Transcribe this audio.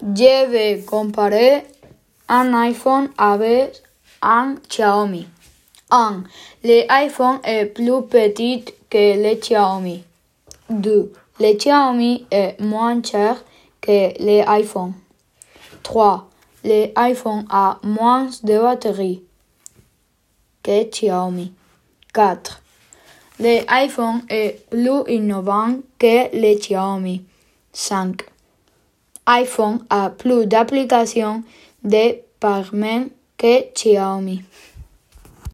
Je vais comparer un iPhone avec un Xiaomi. 1. L'iPhone est plus petit que le Xiaomi. 2. Le Xiaomi est moins cher que l'iPhone. 3. L'iPhone a moins de batterie que Xiaomi. 4. L'iPhone est plus innovant que le Xiaomi. 5 iPhone a plus d'applications de paiement que Xiaomi.